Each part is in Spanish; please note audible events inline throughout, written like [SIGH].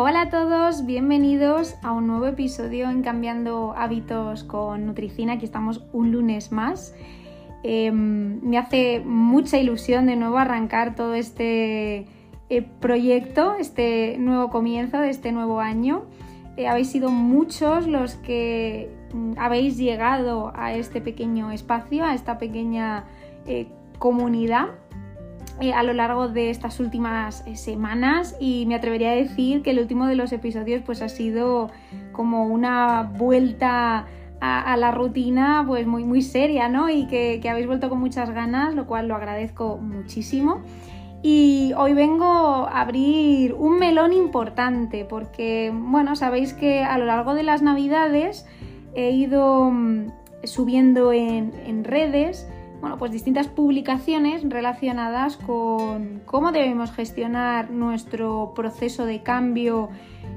Hola a todos, bienvenidos a un nuevo episodio en Cambiando Hábitos con Nutricina. Aquí estamos un lunes más. Em, me hace mucha ilusión de nuevo arrancar todo este eh, proyecto, este nuevo comienzo de este nuevo año. Eh, habéis sido muchos los que mm, habéis llegado a este pequeño espacio, a esta pequeña eh, comunidad eh, a lo largo de estas últimas eh, semanas y me atrevería a decir que el último de los episodios pues ha sido como una vuelta a, la rutina pues muy, muy seria, ¿no? Y que, habéis vuelto con muchas ganas, lo cual lo agradezco muchísimo. Y hoy vengo a abrir un melón importante porque, bueno, sabéis que a lo largo de las navidades he ido mm, subiendo en, en redes bueno, pues distintas publicaciones relacionadas con cómo debemos gestionar nuestro proceso de cambio,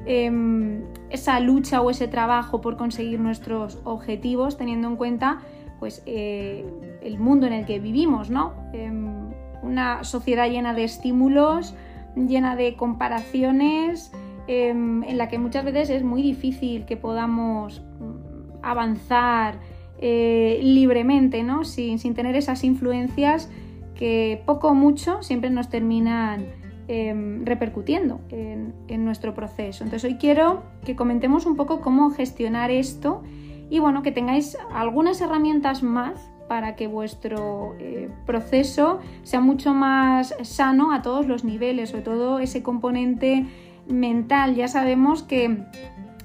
em, esa lucha o ese trabajo por conseguir nuestros objetivos, teniendo en cuenta pues, eh, el mundo en el que vivimos, ¿no? Em, una sociedad llena de estímulos, llena de comparaciones, em, en la que muchas veces es muy difícil que podamos mm, avanzar eh, libremente, ¿no? Sin, tener esas influencias que poco o mucho siempre nos terminan em, repercutiendo en, nuestro proceso. Entonces hoy quiero que comentemos un poco cómo gestionar esto y bueno, que tengáis algunas herramientas más para que vuestro eh, proceso sea mucho más sano a todos los niveles, sobre todo ese componente mental. Ya sabemos que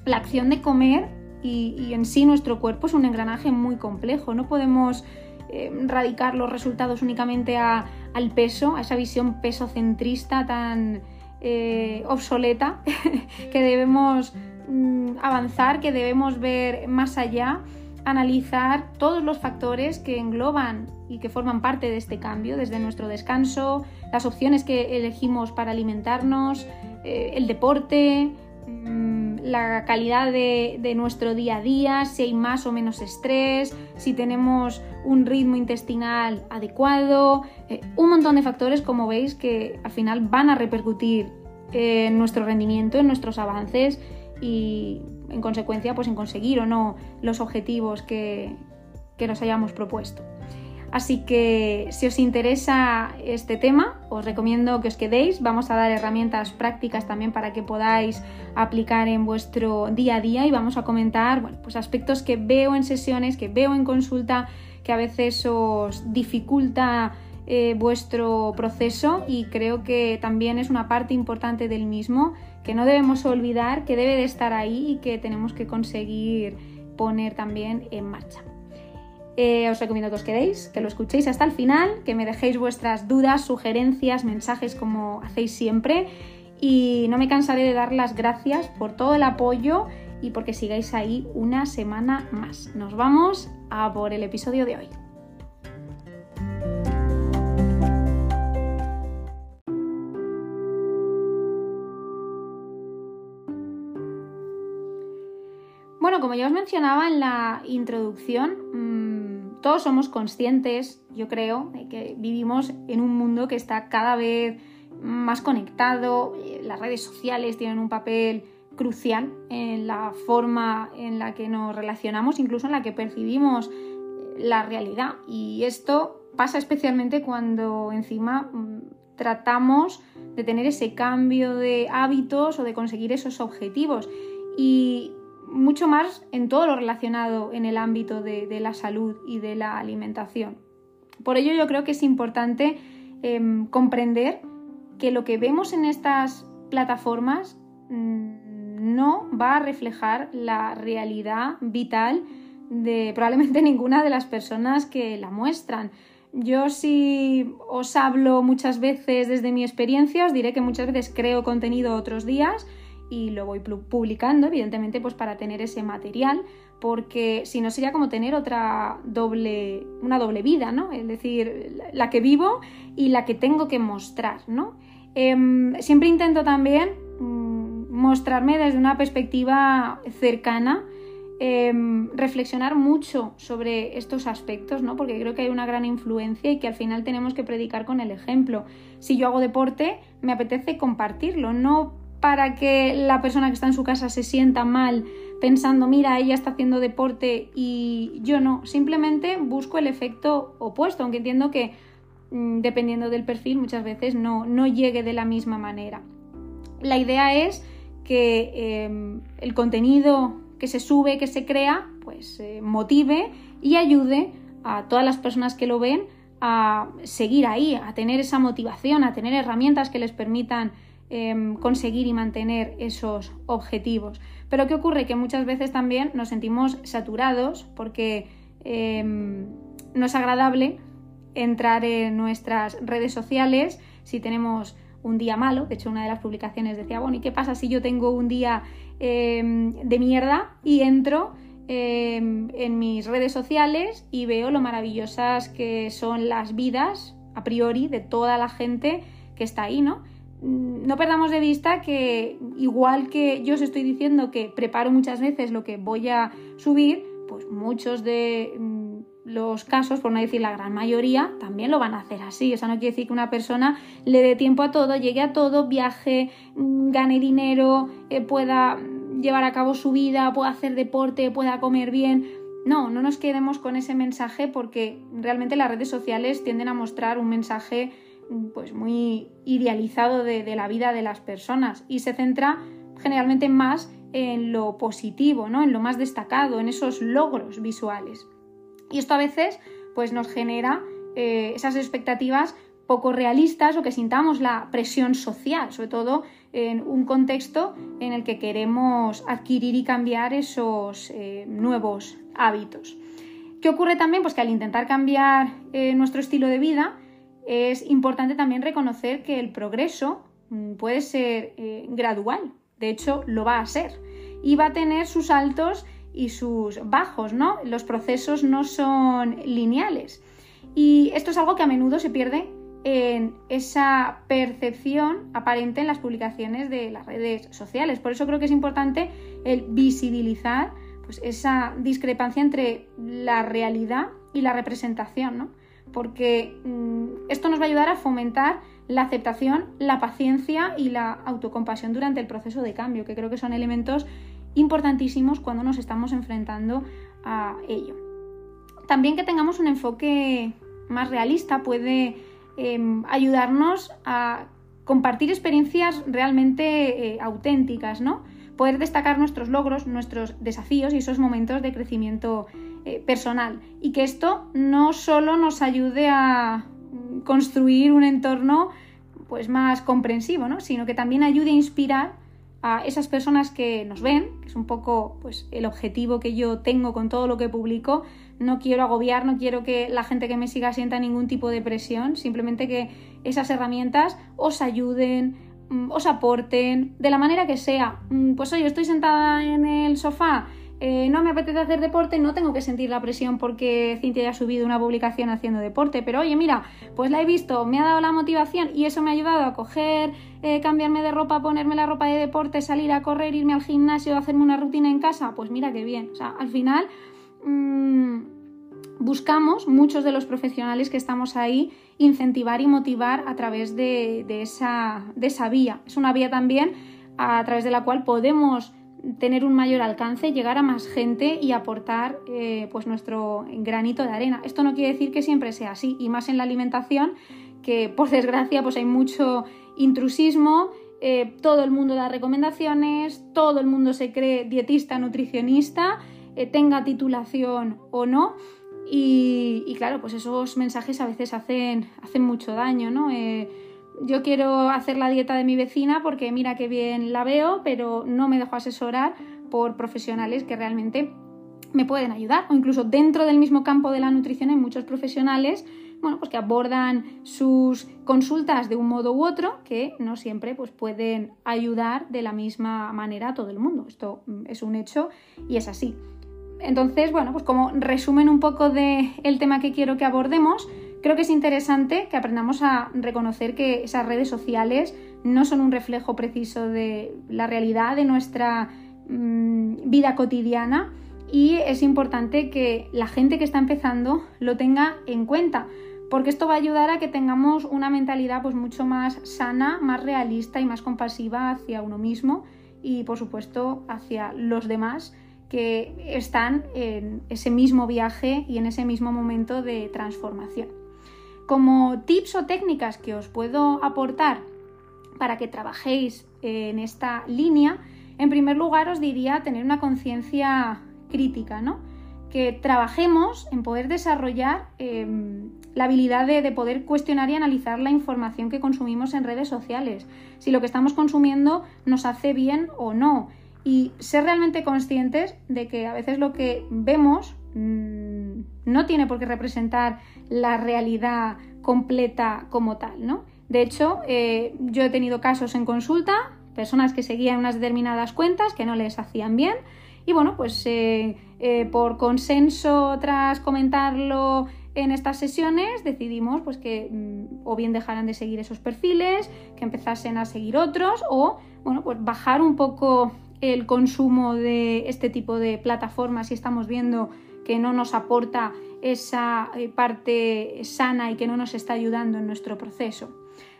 la acción de comer y, en sí nuestro cuerpo es un engranaje muy complejo. No podemos eh, radicar los resultados únicamente al peso, a esa visión pesocentrista tan eh, obsoleta [LAUGHS] que debemos mm, avanzar, que debemos ver más allá, analizar todos los factores que engloban y que forman parte de este cambio, desde nuestro descanso, las opciones que elegimos para alimentarnos, eh, el deporte, mm, la calidad de, nuestro día a día, si hay más o menos estrés, si tenemos un ritmo intestinal adecuado, eh, un montón de factores como veis que al final van a repercutir en nuestro rendimiento, en nuestros avances y en consecuencia pues en conseguir o no los objetivos que nos hayamos propuesto. Así que si os interesa este tema, os recomiendo que os quedéis. Vamos a dar herramientas prácticas también para que podáis aplicar en vuestro día a día y vamos a comentar bueno, pues aspectos que veo en sesiones, que veo en consulta, que a veces os dificulta eh, vuestro proceso y creo que también es una parte importante del mismo que no debemos olvidar, que debe de estar ahí y que tenemos que conseguir poner también en marcha. Eh, os recomiendo que os quedéis, que lo escuchéis hasta el final, que me dejéis vuestras dudas, sugerencias, mensajes como hacéis siempre. Y no me cansaré de dar las gracias por todo el apoyo y porque sigáis ahí una semana más. Nos vamos a por el episodio de hoy. Como ya os mencionaba en la introducción, mm, todos somos conscientes, yo creo, de que vivimos en un mundo que está cada vez más conectado, eh, las redes sociales tienen un papel crucial en la forma en la que nos relacionamos, incluso en la que percibimos eh, la realidad. Y esto pasa especialmente cuando encima mm, tratamos de tener ese cambio de hábitos o de conseguir esos objetivos. Y mucho más en todo lo relacionado en el ámbito de, la salud y de la alimentación. Por ello yo creo que es importante em, comprender que lo que vemos en estas plataformas mm, no va a reflejar la realidad vital de probablemente [LAUGHS] ninguna de las personas que la muestran. Yo si os hablo muchas veces desde mi experiencia, os diré que muchas veces creo contenido otros días, y lo voy publicando, evidentemente, pues para tener ese material, porque si no sería como tener otra doble, una doble vida, ¿no? Es decir, la que vivo y la que tengo que mostrar, ¿no? Em, siempre intento también mm, mostrarme desde una perspectiva cercana, em, reflexionar mucho sobre estos aspectos, ¿no? Porque creo que hay una gran influencia y que al final tenemos que predicar con el ejemplo. Si yo hago deporte, me apetece compartirlo, no para que la persona que está en su casa se sienta mal pensando, mira, ella está haciendo deporte y yo no. Simplemente busco el efecto opuesto, aunque entiendo que mm, dependiendo del perfil muchas veces no, no llegue de la misma manera. La idea es que em, el contenido que se sube, que se crea, pues eh, motive y ayude a todas las personas que lo ven a seguir ahí, a tener esa motivación, a tener herramientas que les permitan em, conseguir y mantener esos objetivos. Pero ¿qué ocurre? Que muchas veces también nos sentimos saturados porque em, no es agradable entrar en nuestras redes sociales si tenemos un día malo. De hecho, una de las publicaciones decía, bueno, ¿y qué pasa si yo tengo un día em, de mierda y entro en mis redes sociales y veo lo maravillosas que son las vidas a priori de toda la gente que está ahí, ¿no? No perdamos de vista que igual que yo os estoy diciendo que preparo muchas veces lo que voy a subir, pues muchos de mm, los casos, por no decir la gran mayoría, también lo van a hacer así. Eso no quiere decir que una persona le dé tiempo a todo, llegue a todo, viaje, mm, gane dinero, eh, pueda llevar a cabo su vida, pueda hacer deporte, pueda comer bien. No, no nos quedemos con ese mensaje porque realmente las redes sociales tienden a mostrar un mensaje pues muy idealizado de, la vida de las personas y se centra generalmente más en lo positivo, ¿no? en lo más destacado, en esos logros visuales. Y esto a veces pues, nos genera eh, esas expectativas poco realistas o que sintamos la presión social, sobre todo en un contexto en el que queremos adquirir y cambiar esos eh, nuevos hábitos. ¿Qué ocurre también? Pues que al intentar cambiar eh, nuestro estilo de vida, es importante también reconocer que el progreso mm, puede ser eh, gradual, de hecho lo va a ser, y va a tener sus altos y sus bajos, ¿no? Los procesos no son lineales. Y esto es algo que a menudo se pierde en esa percepción aparente en las publicaciones de las redes sociales. Por eso creo que es importante el visibilizar pues, esa discrepancia entre la realidad y la representación, ¿no? Porque mm, esto nos va a ayudar a fomentar la aceptación, la paciencia y la autocompasión durante el proceso de cambio, que creo que son elementos importantísimos cuando nos estamos enfrentando a ello. También que tengamos un enfoque más realista puede em, ayudarnos a compartir experiencias realmente eh, auténticas, ¿no? Poder destacar nuestros logros, nuestros desafíos y esos momentos de crecimiento eh, personal y que esto no solo nos ayude a construir un entorno pues más comprensivo, ¿no? sino que también ayude a inspirar a esas personas que nos ven, que es un poco pues, el objetivo que yo tengo con todo lo que publico. No quiero agobiar, no quiero que la gente que me siga sienta ningún tipo de presión, simplemente que esas herramientas os ayuden, mm, os aporten, de la manera que sea. Mm, pues oye, estoy sentada en el sofá eh, no me apetece hacer deporte, no tengo que sentir la presión porque Cintia ya ha subido una publicación haciendo deporte, pero oye, mira, pues la he visto, me ha dado la motivación y eso me ha ayudado a coger, eh, cambiarme de ropa, ponerme la ropa de deporte, salir a correr, irme al gimnasio, hacerme una rutina en casa, pues mira qué bien. O sea, al final mmm, buscamos, muchos de los profesionales que estamos ahí, incentivar y motivar a través de, esa, de esa vía. Es una vía también a través de la cual podemos tener un mayor alcance, llegar a más gente y aportar eh, pues nuestro granito de arena. Esto no quiere decir que siempre sea así, y más en la alimentación, que por desgracia pues hay mucho intrusismo, eh, todo el mundo da recomendaciones, todo el mundo se cree dietista, nutricionista, eh, tenga titulación o no. Y, claro, pues esos mensajes a veces hacen, hacen mucho daño, ¿no? Yo quiero hacer la dieta de mi vecina porque mira qué bien la veo, pero no me dejo asesorar por profesionales que realmente me pueden ayudar. O incluso dentro del mismo campo de la nutrición hay muchos profesionales bueno, pues que abordan sus consultas de un modo u otro que no siempre pues, pueden ayudar de la misma manera a todo el mundo. Esto mm, es un hecho y es así. Entonces, bueno, pues como resumen un poco del el tema que quiero que abordemos, Creo que es interesante que aprendamos a reconocer que esas redes sociales no son un reflejo preciso de la realidad de nuestra mm, vida cotidiana y es importante que la gente que está empezando lo tenga en cuenta porque esto va a ayudar a que tengamos una mentalidad pues mucho más sana, más realista y más compasiva hacia uno mismo y por supuesto hacia los demás que están en ese mismo viaje y en ese mismo momento de transformación. Como tips o técnicas que os puedo aportar para que trabajéis en esta línea, en primer lugar os diría tener una conciencia crítica, ¿no? Que trabajemos en poder desarrollar em, la habilidad de, de, poder cuestionar y analizar la información que consumimos en redes sociales, si lo que estamos consumiendo nos hace bien o no, y ser realmente conscientes de que a veces lo que vemos mmm, no tiene por qué representar la realidad completa como tal, ¿no? De hecho, eh, yo he tenido casos en consulta, personas que seguían unas determinadas cuentas que no les hacían bien y bueno, pues eh, eh, por consenso tras comentarlo en estas sesiones decidimos pues que mm, o bien dejaran de seguir esos perfiles, que empezasen a seguir otros o bueno, pues bajar un poco el consumo de este tipo de plataformas y estamos viendo que no nos aporta esa eh, parte sana y que no nos está ayudando en nuestro proceso.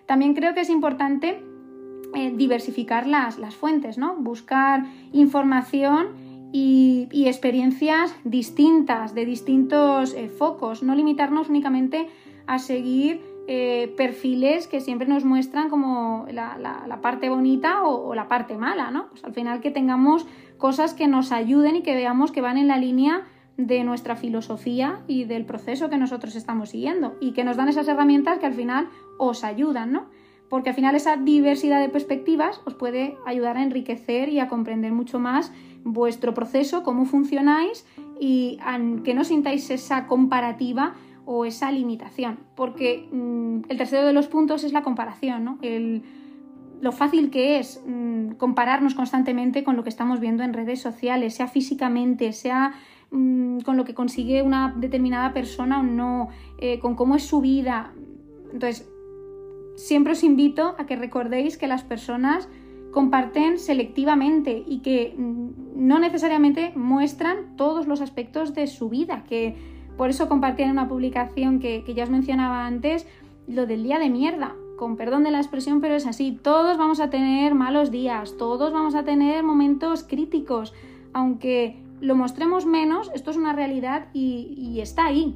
También creo que es importante eh, diversificar las, las, fuentes, ¿no? buscar información y, experiencias distintas, de distintos eh, focos, no limitarnos únicamente a seguir perfiles que siempre nos muestran como la, la, parte bonita o, o, la parte mala, ¿no? Pues al final que tengamos cosas que nos ayuden y que veamos que van en la línea de nuestra filosofía y del proceso que nosotros estamos siguiendo y que nos dan esas herramientas que al final os ayudan, ¿no? Porque al final esa diversidad de perspectivas os puede ayudar a enriquecer y a comprender mucho más vuestro proceso, cómo funcionáis y que no sintáis esa comparativa o esa limitación, porque mmm, el tercero de los puntos es la comparación, ¿no? Lo fácil que es mmm, compararnos constantemente con lo que estamos viendo en redes sociales, sea físicamente, sea mmm, con lo que consigue una determinada persona o no, eh, con cómo es su vida. Entonces, siempre os invito a que recordéis que las personas comparten selectivamente y que no necesariamente muestran todos los aspectos de su vida, que por eso compartí en una publicación que, que ya os mencionaba antes lo del día de mierda. Con perdón de la expresión, pero es así. Todos vamos a tener malos días, todos vamos a tener momentos críticos. Aunque lo mostremos menos, esto es una realidad y, está ahí.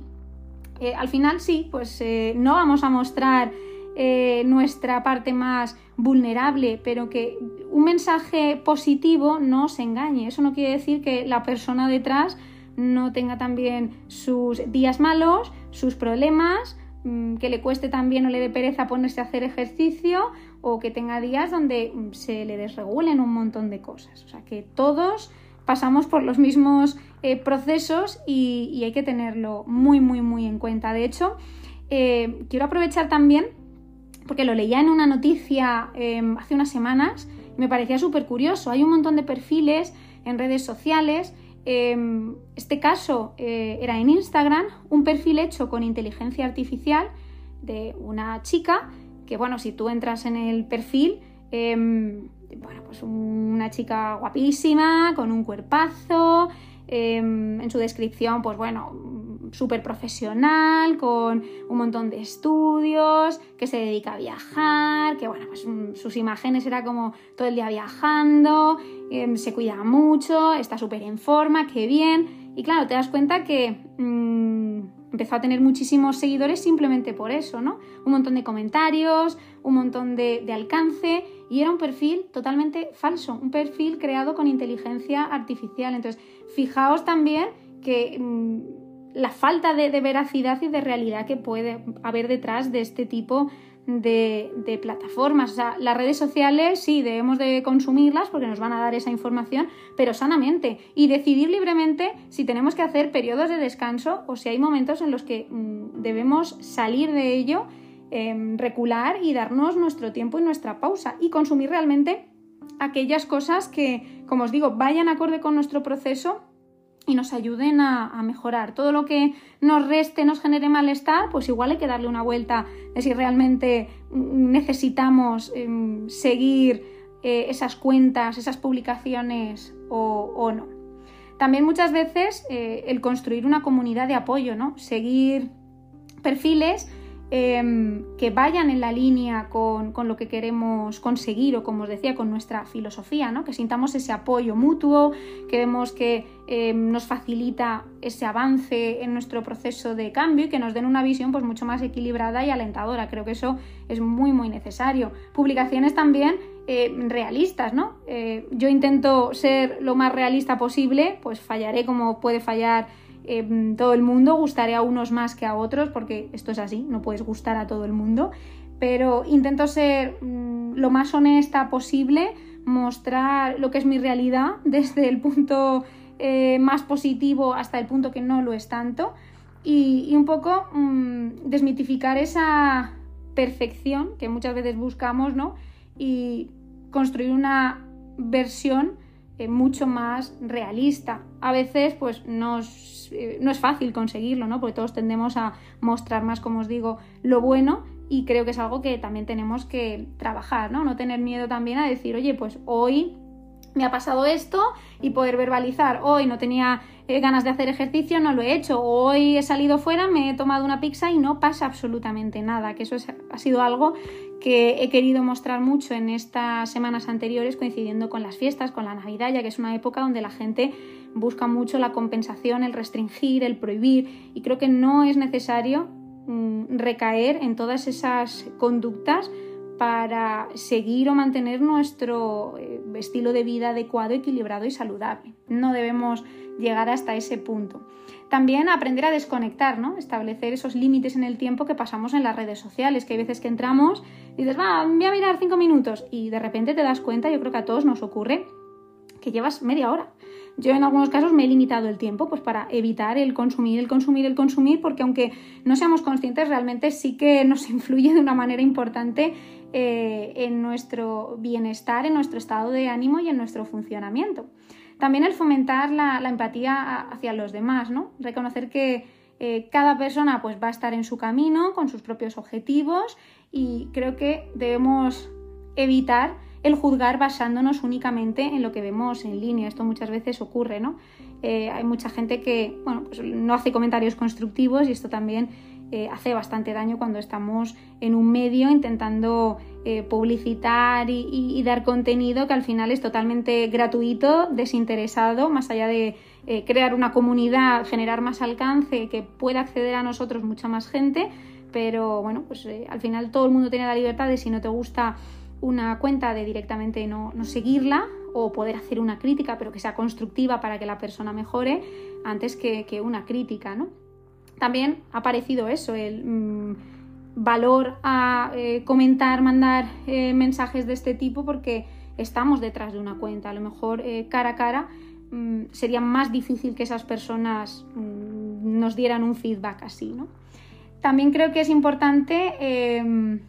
Eh, al final sí, pues eh, no vamos a mostrar eh, nuestra parte más vulnerable, pero que un mensaje positivo no se engañe. Eso no quiere decir que la persona detrás no tenga también sus días malos, sus problemas, mm, que le cueste también o le dé pereza ponerse a hacer ejercicio o que tenga días donde mm, se le desregulen un montón de cosas. O sea que todos pasamos por los mismos eh, procesos y, hay que tenerlo muy, muy, muy en cuenta. De hecho, eh, quiero aprovechar también, porque lo leía en una noticia eh, hace unas semanas y me parecía súper curioso. Hay un montón de perfiles en redes sociales Em, este caso eh, era en Instagram, un perfil hecho con inteligencia artificial de una chica, que bueno, si tú entras en el perfil, eh, bueno, pues una chica guapísima, con un cuerpazo, eh, en su descripción, pues bueno, súper profesional, con un montón de estudios, que se dedica a viajar, que bueno, pues mm, sus imágenes era como todo el día viajando, eh, se cuida mucho, está súper en forma, qué bien. Y claro, te das cuenta que mmm, empezó a tener muchísimos seguidores simplemente por eso, ¿no? Un montón de comentarios, un montón de, alcance y era un perfil totalmente falso, un perfil creado con inteligencia artificial. Entonces, fijaos también que mmm, la falta de, de, veracidad y de realidad que puede haber detrás de este tipo de, plataformas. O sea, las redes sociales sí debemos de consumirlas porque nos van a dar esa información, pero sanamente y decidir libremente si tenemos que hacer periodos de descanso o si hay momentos en los que mmm, debemos salir de ello, eh, recular y darnos nuestro tiempo y nuestra pausa y consumir realmente aquellas cosas que, como os digo, vayan acorde con nuestro proceso y nos ayuden a, mejorar. Todo lo que nos reste, nos genere malestar, pues igual hay que darle una vuelta de si realmente necesitamos eh, seguir eh, esas cuentas, esas publicaciones o, o no. También muchas veces eh, el construir una comunidad de apoyo, ¿no? Seguir perfiles em, que vayan en la línea con, lo que queremos conseguir o, como os decía, con nuestra filosofía, ¿no? que sintamos ese apoyo mutuo, que vemos que em, nos facilita ese avance en nuestro proceso de cambio y que nos den una visión pues, mucho más equilibrada y alentadora. Creo que eso es muy, muy necesario. Publicaciones también eh, realistas, ¿no? Eh, yo intento ser lo más realista posible, pues fallaré como puede fallar eh, todo el mundo, gustaré a unos más que a otros, porque esto es así, no puedes gustar a todo el mundo, pero intento ser mm, lo más honesta posible, mostrar lo que es mi realidad [LAUGHS] desde el punto más positivo hasta el punto que no lo es tanto y, un poco mm, desmitificar esa perfección que muchas veces buscamos, ¿no? y construir una versión eh, mucho más realista. A veces, pues eh, no es fácil conseguirlo, ¿no? Porque todos tendemos a mostrar más, como os digo, lo bueno y creo que es algo que también tenemos que trabajar, ¿no? No tener miedo también a decir, oye, pues hoy me ha pasado esto y poder verbalizar, hoy no tenía eh, ganas de hacer ejercicio, no lo he hecho, hoy he salido fuera, me he tomado una pizza y no pasa absolutamente nada, que eso ha sido algo que he querido mostrar mucho en estas semanas anteriores coincidiendo con las fiestas, con la Navidad, ya que es una época donde la gente busca mucho la compensación, el restringir, el prohibir y creo que no es necesario mm, recaer en todas esas conductas para seguir o mantener nuestro eh, estilo de vida adecuado, equilibrado y saludable. No debemos llegar hasta ese punto. También aprender a desconectar, ¿no? Establecer esos límites en el tiempo que pasamos en las redes sociales, que hay veces que entramos y dices, va, voy a mirar cinco minutos y de repente te das cuenta, yo creo que a todos nos ocurre, que llevas media hora yo en algunos casos me he limitado el tiempo pues para evitar el consumir, el consumir, el consumir, porque aunque no seamos conscientes, realmente sí que nos [LAUGHS] influye de una manera importante eh, en nuestro bienestar, en nuestro estado de ánimo y en nuestro funcionamiento. También el fomentar la, empatía hacia los demás, ¿no? Reconocer que eh, cada persona pues, va a estar en su camino, con sus propios objetivos y creo que debemos evitar el juzgar basándonos únicamente en lo que vemos en línea. Esto muchas veces ocurre, ¿no? Eh, hay mucha gente que bueno, pues no hace comentarios constructivos y esto también eh, hace bastante daño cuando estamos en un medio intentando eh, publicitar y, dar contenido que al final es totalmente gratuito, desinteresado, más allá de crear una comunidad, generar más alcance, que pueda acceder a nosotros mucha más gente, pero bueno, pues al final todo el mundo tiene la libertad de si no te gusta una cuenta de directamente no, seguirla o poder hacer una crítica, pero que sea constructiva para que la persona mejore, antes que, una crítica, ¿no? También ha aparecido eso, el mm, valor a eh, comentar, mandar eh, mensajes de este tipo porque estamos detrás de una cuenta. A lo mejor eh, cara a cara mm, sería más difícil que esas personas mm, nos dieran un feedback así, ¿no? También creo que es importante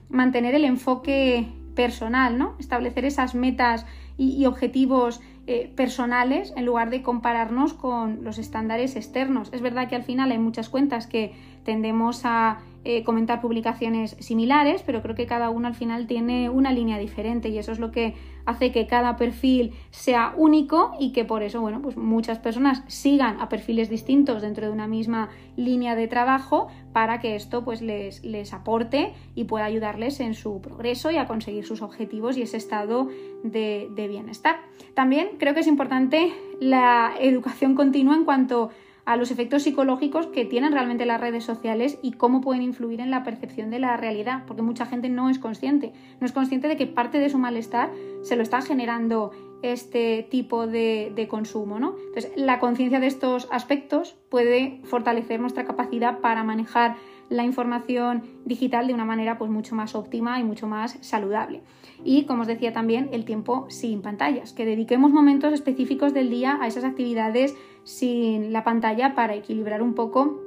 mantener el enfoque personal, ¿no? Establecer esas metas y, objetivos eh, personales en lugar de compararnos con los estándares externos. Es verdad que al final hay muchas cuentas que tendemos a eh, comentar publicaciones similares, pero creo que cada uno al final tiene una línea diferente y eso es lo que hace que cada perfil sea único y que por eso, bueno, pues muchas personas sigan a perfiles distintos dentro de una misma línea de trabajo para que esto pues les, les aporte y pueda ayudarles en su progreso y a conseguir sus objetivos y ese estado de, de bienestar. También creo que es importante la educación continua en cuanto a los efectos psicológicos que tienen realmente las redes sociales y cómo pueden influir en la percepción de la realidad, porque mucha gente no es consciente, no es consciente de que parte de su malestar se lo está generando este tipo de, consumo. ¿no? Entonces, la conciencia de estos aspectos puede fortalecer nuestra capacidad para manejar la información digital de una manera pues, mucho más óptima y mucho más saludable. Y, como os decía también, el tiempo sin pantallas, que dediquemos momentos específicos del día a esas actividades sin la pantalla para equilibrar un poco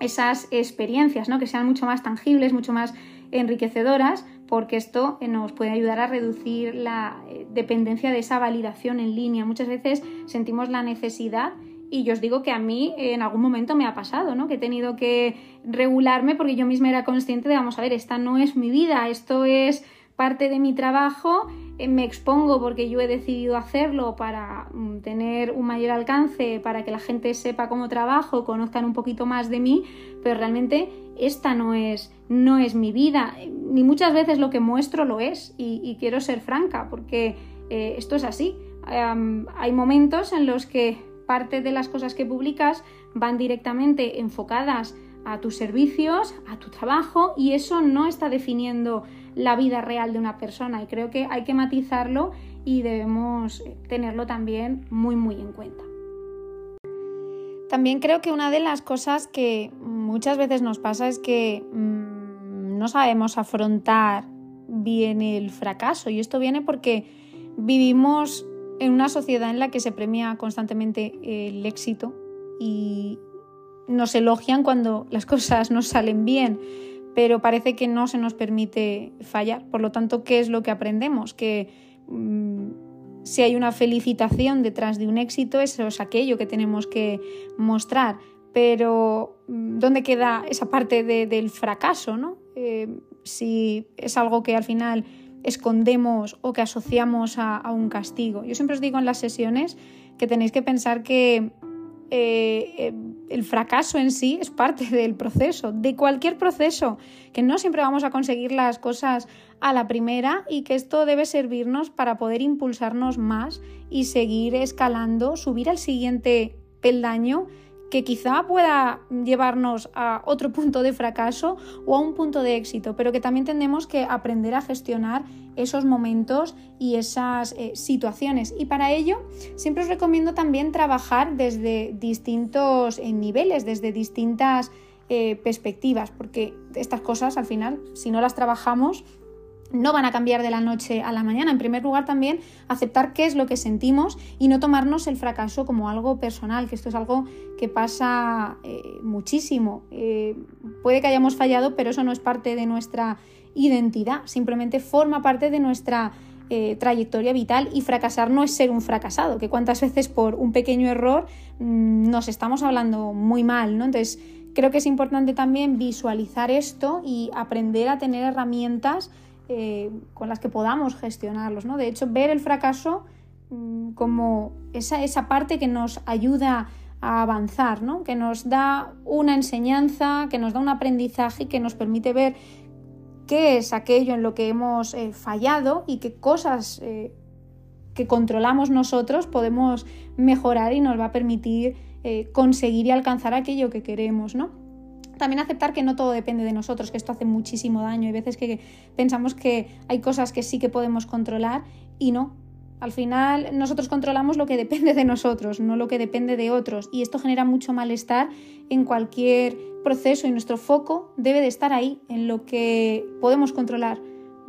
esas experiencias, ¿no? que sean mucho más tangibles, mucho más enriquecedoras, porque esto nos puede ayudar a reducir la eh, dependencia de esa validación en línea. Muchas veces sentimos la necesidad y yo os digo que a mí en algún momento me ha pasado, ¿no? Que he tenido que regularme porque yo misma era consciente de, vamos a ver, esta no es mi vida, esto es parte de mi trabajo, eh, me expongo porque yo he decidido hacerlo para mm, tener un mayor alcance, para que la gente sepa cómo trabajo, conozcan un poquito más de mí, pero realmente esta no es, no es mi vida, ni muchas veces lo que muestro lo es, y, quiero ser franca, porque eh, esto es así. hay momentos en los que parte de las cosas que publicas van directamente enfocadas a tus servicios, a tu trabajo y eso no está definiendo la vida real de una persona. Y creo que hay que matizarlo y debemos tenerlo también muy muy en cuenta. También creo que una de las cosas que muchas veces nos pasa es que mmm, no sabemos afrontar bien el fracaso. Y esto viene porque vivimos en una sociedad en la que se premia constantemente el éxito y, nos elogian cuando las [LAUGHS] cosas no salen bien, pero parece que no se nos permite fallar. Por lo tanto, ¿qué es lo que aprendemos? Que mm, si hay una felicitación detrás de un éxito, eso es aquello que tenemos que mostrar. Pero, mm, ¿dónde queda esa parte del fracaso? ¿no? Eh, si es algo que al final escondemos o que asociamos a, un castigo. Yo siempre os digo en las sesiones que tenéis que pensar que eh, eh, el fracaso en sí es parte [LAUGHS] del proceso, de cualquier proceso, que no siempre vamos a conseguir las cosas a la primera y que esto debe servirnos para poder impulsarnos más y seguir escalando, subir al siguiente peldaño que quizá pueda llevarnos a otro [LAUGHS] punto de fracaso o a un punto de éxito, pero que también tenemos que aprender a gestionar esos momentos y esas eh, situaciones. Y para ello siempre os recomiendo también trabajar desde distintos eh, niveles, desde distintas eh, perspectivas, porque estas cosas al final, si no las trabajamos, no van a cambiar de la noche a la mañana. En primer lugar, también aceptar qué es lo que sentimos y no tomarnos el fracaso como algo personal, que esto es algo que pasa eh, muchísimo. Eh, puede que hayamos fallado, pero eso no es parte de nuestra identidad, simplemente forma parte de nuestra eh, trayectoria vital y fracasar no es ser un fracasado, que cuántas veces por un pequeño error mm, nos estamos hablando muy mal, ¿no? Entonces, creo que es importante también visualizar esto y aprender a tener herramientas eh, con las que podamos gestionarlos. ¿no? De hecho, ver el fracaso mm, como esa, esa, parte que nos ayuda a avanzar, ¿no? que nos da una enseñanza, que nos da un aprendizaje, que nos permite ver qué es aquello en lo que hemos eh, fallado y qué cosas eh, que controlamos nosotros podemos mejorar y nos va a permitir conseguir y alcanzar aquello que queremos, ¿no? También aceptar que no todo depende de nosotros, que esto hace muchísimo daño. Hay veces que pensamos que hay cosas que sí que podemos controlar y no. Al final nosotros controlamos lo que depende de nosotros, no lo que depende de otros. Y esto genera mucho malestar en cualquier proceso y nuestro foco debe de estar ahí, en lo que podemos controlar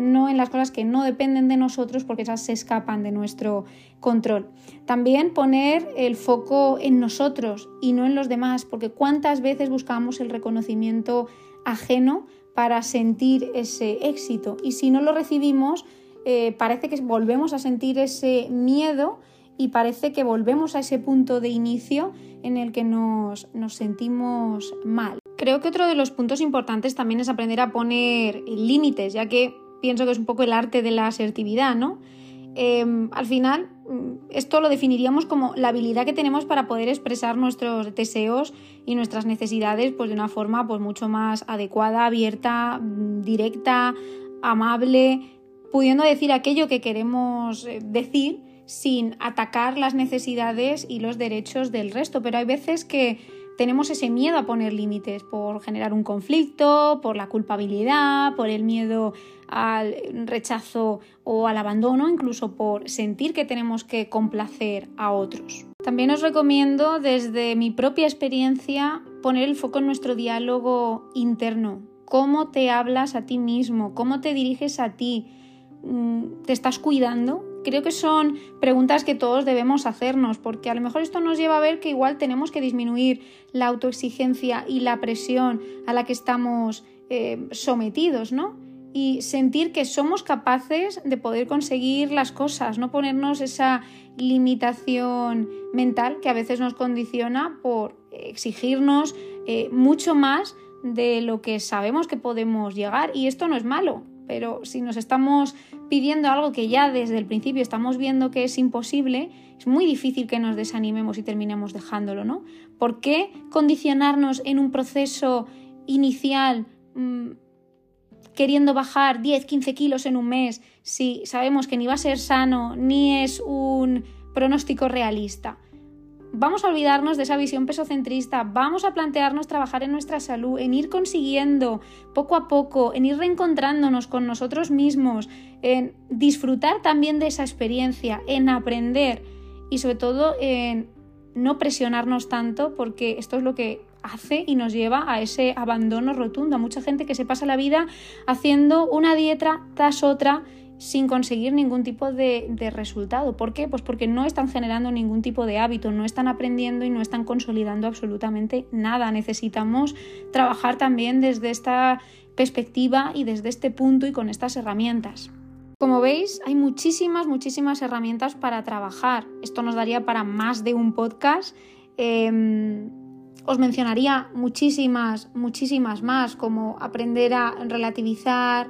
no en las cosas que no dependen de nosotros porque esas se escapan de nuestro control. También poner el foco en nosotros y no en los demás, porque cuántas veces buscamos el reconocimiento ajeno para sentir ese éxito y si no lo recibimos eh, parece que volvemos a sentir ese miedo y parece que volvemos a ese punto de inicio en el que nos, nos sentimos mal. Creo que otro de los puntos importantes también es aprender a poner límites, ya que pienso que es un poco el arte de la asertividad, ¿no? Em, al final, mm, esto lo definiríamos como la habilidad que tenemos para poder expresar nuestros deseos y nuestras necesidades pues, de una forma pues, mucho más adecuada, abierta, mm, directa, amable, pudiendo decir aquello que queremos eh, decir sin atacar las necesidades y los derechos del resto. Pero hay veces que tenemos ese miedo a poner límites por generar un conflicto, por la culpabilidad, por el miedo al rechazo o al abandono, incluso por sentir que tenemos que complacer a otros. También os recomiendo desde mi propia experiencia poner el foco en nuestro diálogo interno, cómo te hablas a ti mismo, cómo te diriges a ti, mm, ¿te estás cuidando? Creo que son preguntas que todos debemos hacernos, porque a lo mejor esto nos lleva a ver que igual tenemos que disminuir la autoexigencia y la presión a la que estamos eh, sometidos, ¿no? Y sentir que somos capaces de poder conseguir las cosas, no ponernos esa limitación mental que a veces nos condiciona por exigirnos eh, mucho más de lo que sabemos que podemos llegar y esto no es malo, pero si nos estamos pidiendo algo que ya desde el principio estamos viendo que es imposible, es muy difícil que nos desanimemos y terminemos dejándolo, ¿no? ¿Por qué condicionarnos en un proceso inicial mm, queriendo bajar 10, 15 kilos en un mes si sabemos que ni va a ser sano ni es un pronóstico realista? vamos a olvidarnos de esa visión pesocentrista, vamos a plantearnos trabajar en nuestra salud, en ir consiguiendo poco a poco, en ir reencontrándonos con nosotros mismos, en disfrutar también de esa experiencia, en aprender y sobre todo en no presionarnos tanto porque esto es lo que hace y nos lleva a ese abandono rotundo, a mucha gente que se pasa la vida haciendo una dieta tras otra sin conseguir ningún tipo de, resultado. ¿Por qué? Pues porque no están generando ningún tipo de hábito, no están aprendiendo y no están consolidando absolutamente nada. Necesitamos trabajar también desde esta perspectiva y desde este punto y con estas herramientas. Como veis, hay muchísimas, muchísimas herramientas para trabajar. Esto nos daría para más de un podcast. Em, os mencionaría muchísimas, muchísimas más, como aprender a relativizar,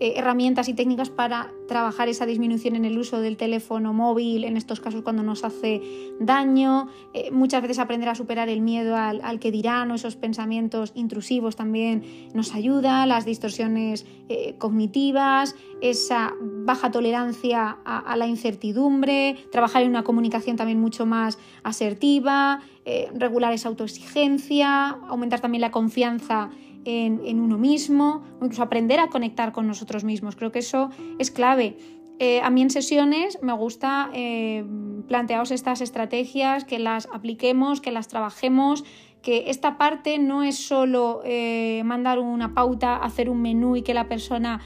eh, herramientas y técnicas para trabajar esa disminución en el uso del teléfono móvil, en estos casos cuando nos hace daño, eh, muchas veces aprender a superar el miedo al, que dirán o esos pensamientos intrusivos también nos ayuda, las distorsiones eh, cognitivas, esa baja tolerancia a, la incertidumbre, trabajar en una comunicación también mucho más asertiva, regular esa autoexigencia, aumentar también la confianza en, uno mismo, o incluso aprender a conectar con nosotros mismos. Creo que eso es clave. Eh, a mí en sesiones me gusta eh, plantearos estas estrategias, que las apliquemos, que las trabajemos, que esta parte no es solo eh, mandar una pauta, hacer un menú y que la persona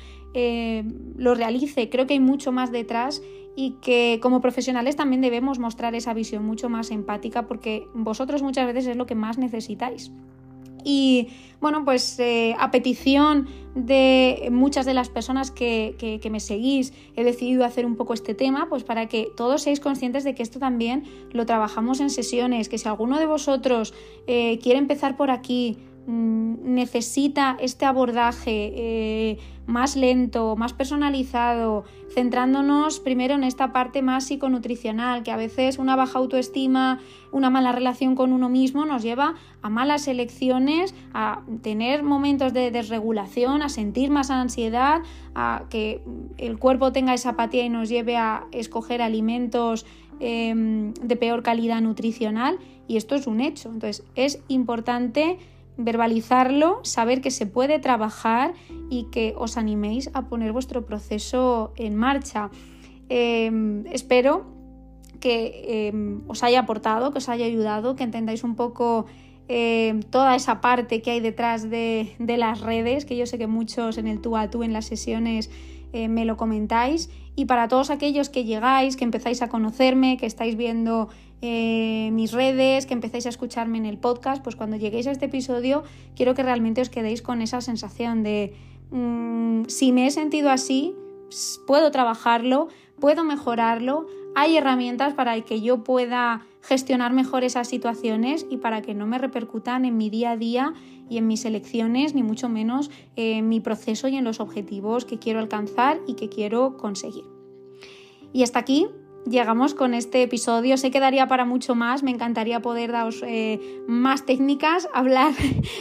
lo realice. Creo que hay mucho más detrás y que como profesionales también debemos mostrar esa visión mucho más empática porque vosotros muchas veces es lo que más necesitáis. Y bueno, pues eh, a petición de muchas de las personas que, me seguís, he decidido hacer un poco este tema, pues para que todos seáis conscientes de que esto también lo trabajamos en sesiones, que si alguno de vosotros eh, quiere empezar por aquí, necesita este abordaje eh, más lento, más personalizado, centrándonos primero en esta parte más psiconutricional, que a veces una baja autoestima, una mala relación con uno mismo nos lleva a malas elecciones, a tener momentos de desregulación, a sentir más ansiedad, a que el cuerpo tenga esa apatía y nos lleve a escoger alimentos em, de peor calidad nutricional. Y esto es un hecho. Entonces es importante verbalizarlo, saber que se puede trabajar y que os animéis a poner vuestro proceso en marcha. Em, espero que em, os haya aportado, que os haya ayudado, que entendáis un poco em, toda esa parte que hay detrás de, las redes, que yo sé que muchos en el tú a tú en las sesiones eh, me lo comentáis. Y para todos aquellos que llegáis, que empezáis a conocerme, que estáis viendo eh, mis redes, que empezáis a escucharme en el podcast, pues cuando lleguéis a este episodio quiero que realmente os quedéis con esa sensación de mm, si me he sentido así, puedo trabajarlo, puedo mejorarlo, hay herramientas para que yo pueda gestionar mejor esas situaciones y para que no me repercutan en mi día a día y en mis elecciones, ni mucho menos en mi proceso y en los objetivos que quiero alcanzar y que quiero conseguir. Y hasta aquí llegamos con este episodio. Sé que daría para mucho más, me encantaría poder daros eh, más técnicas, [LAUGHS] hablar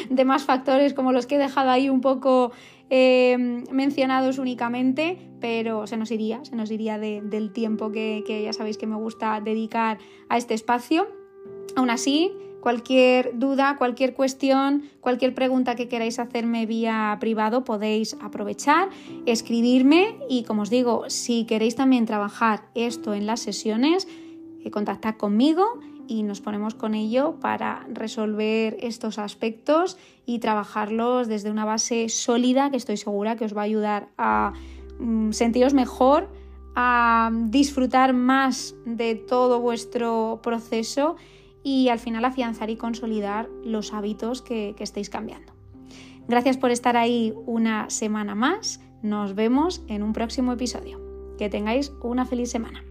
de más factores como los que he dejado ahí un poco eh, mencionados únicamente, pero se nos iría, se nos iría del tiempo que, que ya sabéis que me gusta dedicar a este espacio. Aún así, Cualquier duda, cualquier cuestión, cualquier pregunta que queráis hacerme vía privado podéis aprovechar, escribirme y como os digo, si queréis también trabajar esto en las sesiones, eh, contactad conmigo y nos ponemos con ello para resolver estos aspectos y trabajarlos desde una base sólida que estoy segura que os va a ayudar a mm, sentiros mejor, a disfrutar más de todo vuestro proceso y al final afianzar y consolidar los hábitos que, estéis cambiando. Gracias por estar ahí una semana más. Nos vemos en un próximo episodio. Que tengáis una feliz semana.